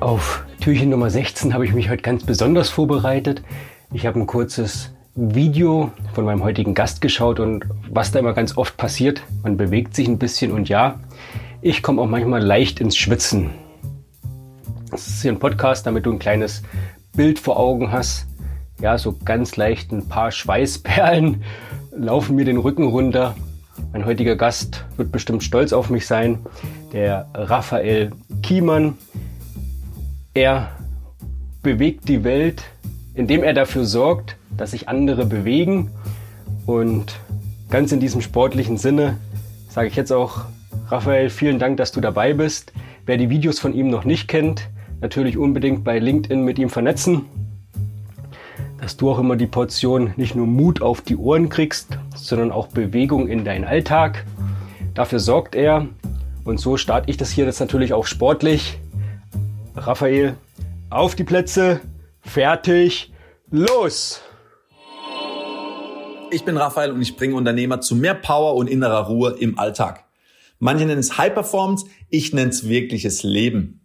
Auf Türchen Nummer 16 habe ich mich heute ganz besonders vorbereitet. Ich habe ein kurzes Video von meinem heutigen Gast geschaut und was da immer ganz oft passiert, man bewegt sich ein bisschen und ja, ich komme auch manchmal leicht ins Schwitzen. Das ist hier ein Podcast, damit du ein kleines Bild vor Augen hast. Ja, so ganz leicht ein paar Schweißperlen laufen mir den Rücken runter. Mein heutiger Gast wird bestimmt stolz auf mich sein, der Raphael Kiemann. Er bewegt die Welt, indem er dafür sorgt, dass sich andere bewegen. Und ganz in diesem sportlichen Sinne sage ich jetzt auch, Raphael, vielen Dank, dass du dabei bist. Wer die Videos von ihm noch nicht kennt, natürlich unbedingt bei LinkedIn mit ihm vernetzen, dass du auch immer die Portion nicht nur Mut auf die Ohren kriegst, sondern auch Bewegung in deinen Alltag. Dafür sorgt er und so starte ich das hier jetzt natürlich auch sportlich. Raphael, auf die Plätze, fertig, los! Ich bin Raphael und ich bringe Unternehmer zu mehr Power und innerer Ruhe im Alltag. Manche nennen es High Performance, ich nenne es wirkliches Leben.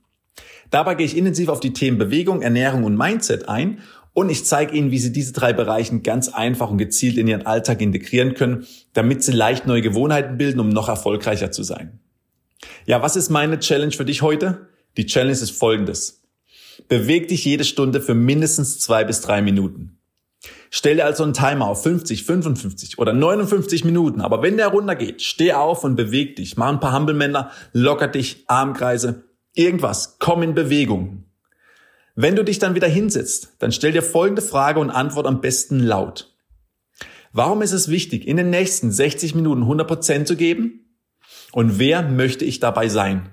Dabei gehe ich intensiv auf die Themen Bewegung, Ernährung und Mindset ein und ich zeige Ihnen, wie Sie diese drei Bereichen ganz einfach und gezielt in Ihren Alltag integrieren können, damit Sie leicht neue Gewohnheiten bilden, um noch erfolgreicher zu sein. Ja, was ist meine Challenge für dich heute? Die Challenge ist folgendes. Beweg dich jede Stunde für mindestens zwei bis drei Minuten. Stell dir also einen Timer auf 50, 55 oder 59 Minuten. Aber wenn der runtergeht, steh auf und beweg dich. Mach ein paar Hampelmänner, locker dich, Armkreise, irgendwas. Komm in Bewegung. Wenn du dich dann wieder hinsetzt, dann stell dir folgende Frage und antwort am besten laut. Warum ist es wichtig, in den nächsten 60 Minuten 100% zu geben? Und wer möchte ich dabei sein?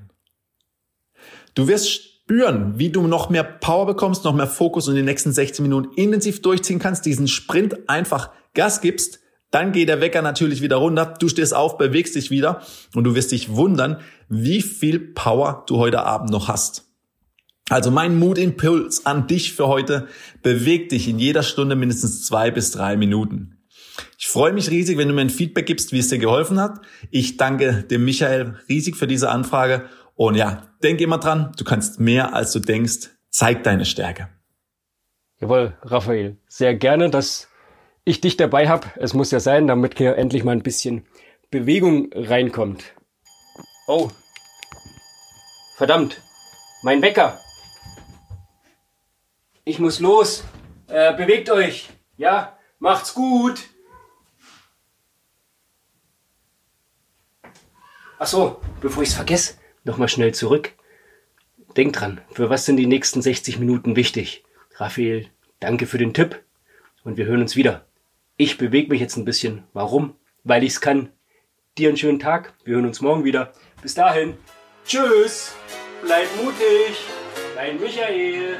Du wirst spüren, wie du noch mehr Power bekommst, noch mehr Fokus und in den nächsten 16 Minuten intensiv durchziehen kannst, diesen Sprint einfach Gas gibst, dann geht der Wecker natürlich wieder runter, du stehst auf, bewegst dich wieder und du wirst dich wundern, wie viel Power du heute Abend noch hast. Also mein Mutimpuls an dich für heute, beweg dich in jeder Stunde mindestens zwei bis drei Minuten. Ich freue mich riesig, wenn du mir ein Feedback gibst, wie es dir geholfen hat. Ich danke dem Michael riesig für diese Anfrage und ja, denk immer dran, du kannst mehr als du denkst. Zeig deine Stärke. Jawohl, Raphael, sehr gerne, dass ich dich dabei habe. Es muss ja sein, damit hier endlich mal ein bisschen Bewegung reinkommt. Oh, verdammt, mein Wecker. Ich muss los. Äh, bewegt euch. Ja, macht's gut. Ach so, bevor ich's vergesse, nochmal schnell zurück. Denk dran, für was sind die nächsten 60 Minuten wichtig? Raphael, danke für den Tipp und wir hören uns wieder. Ich bewege mich jetzt ein bisschen. Warum? Weil ich's kann. Dir einen schönen Tag. Wir hören uns morgen wieder. Bis dahin. Tschüss. Bleib mutig. Dein Michael.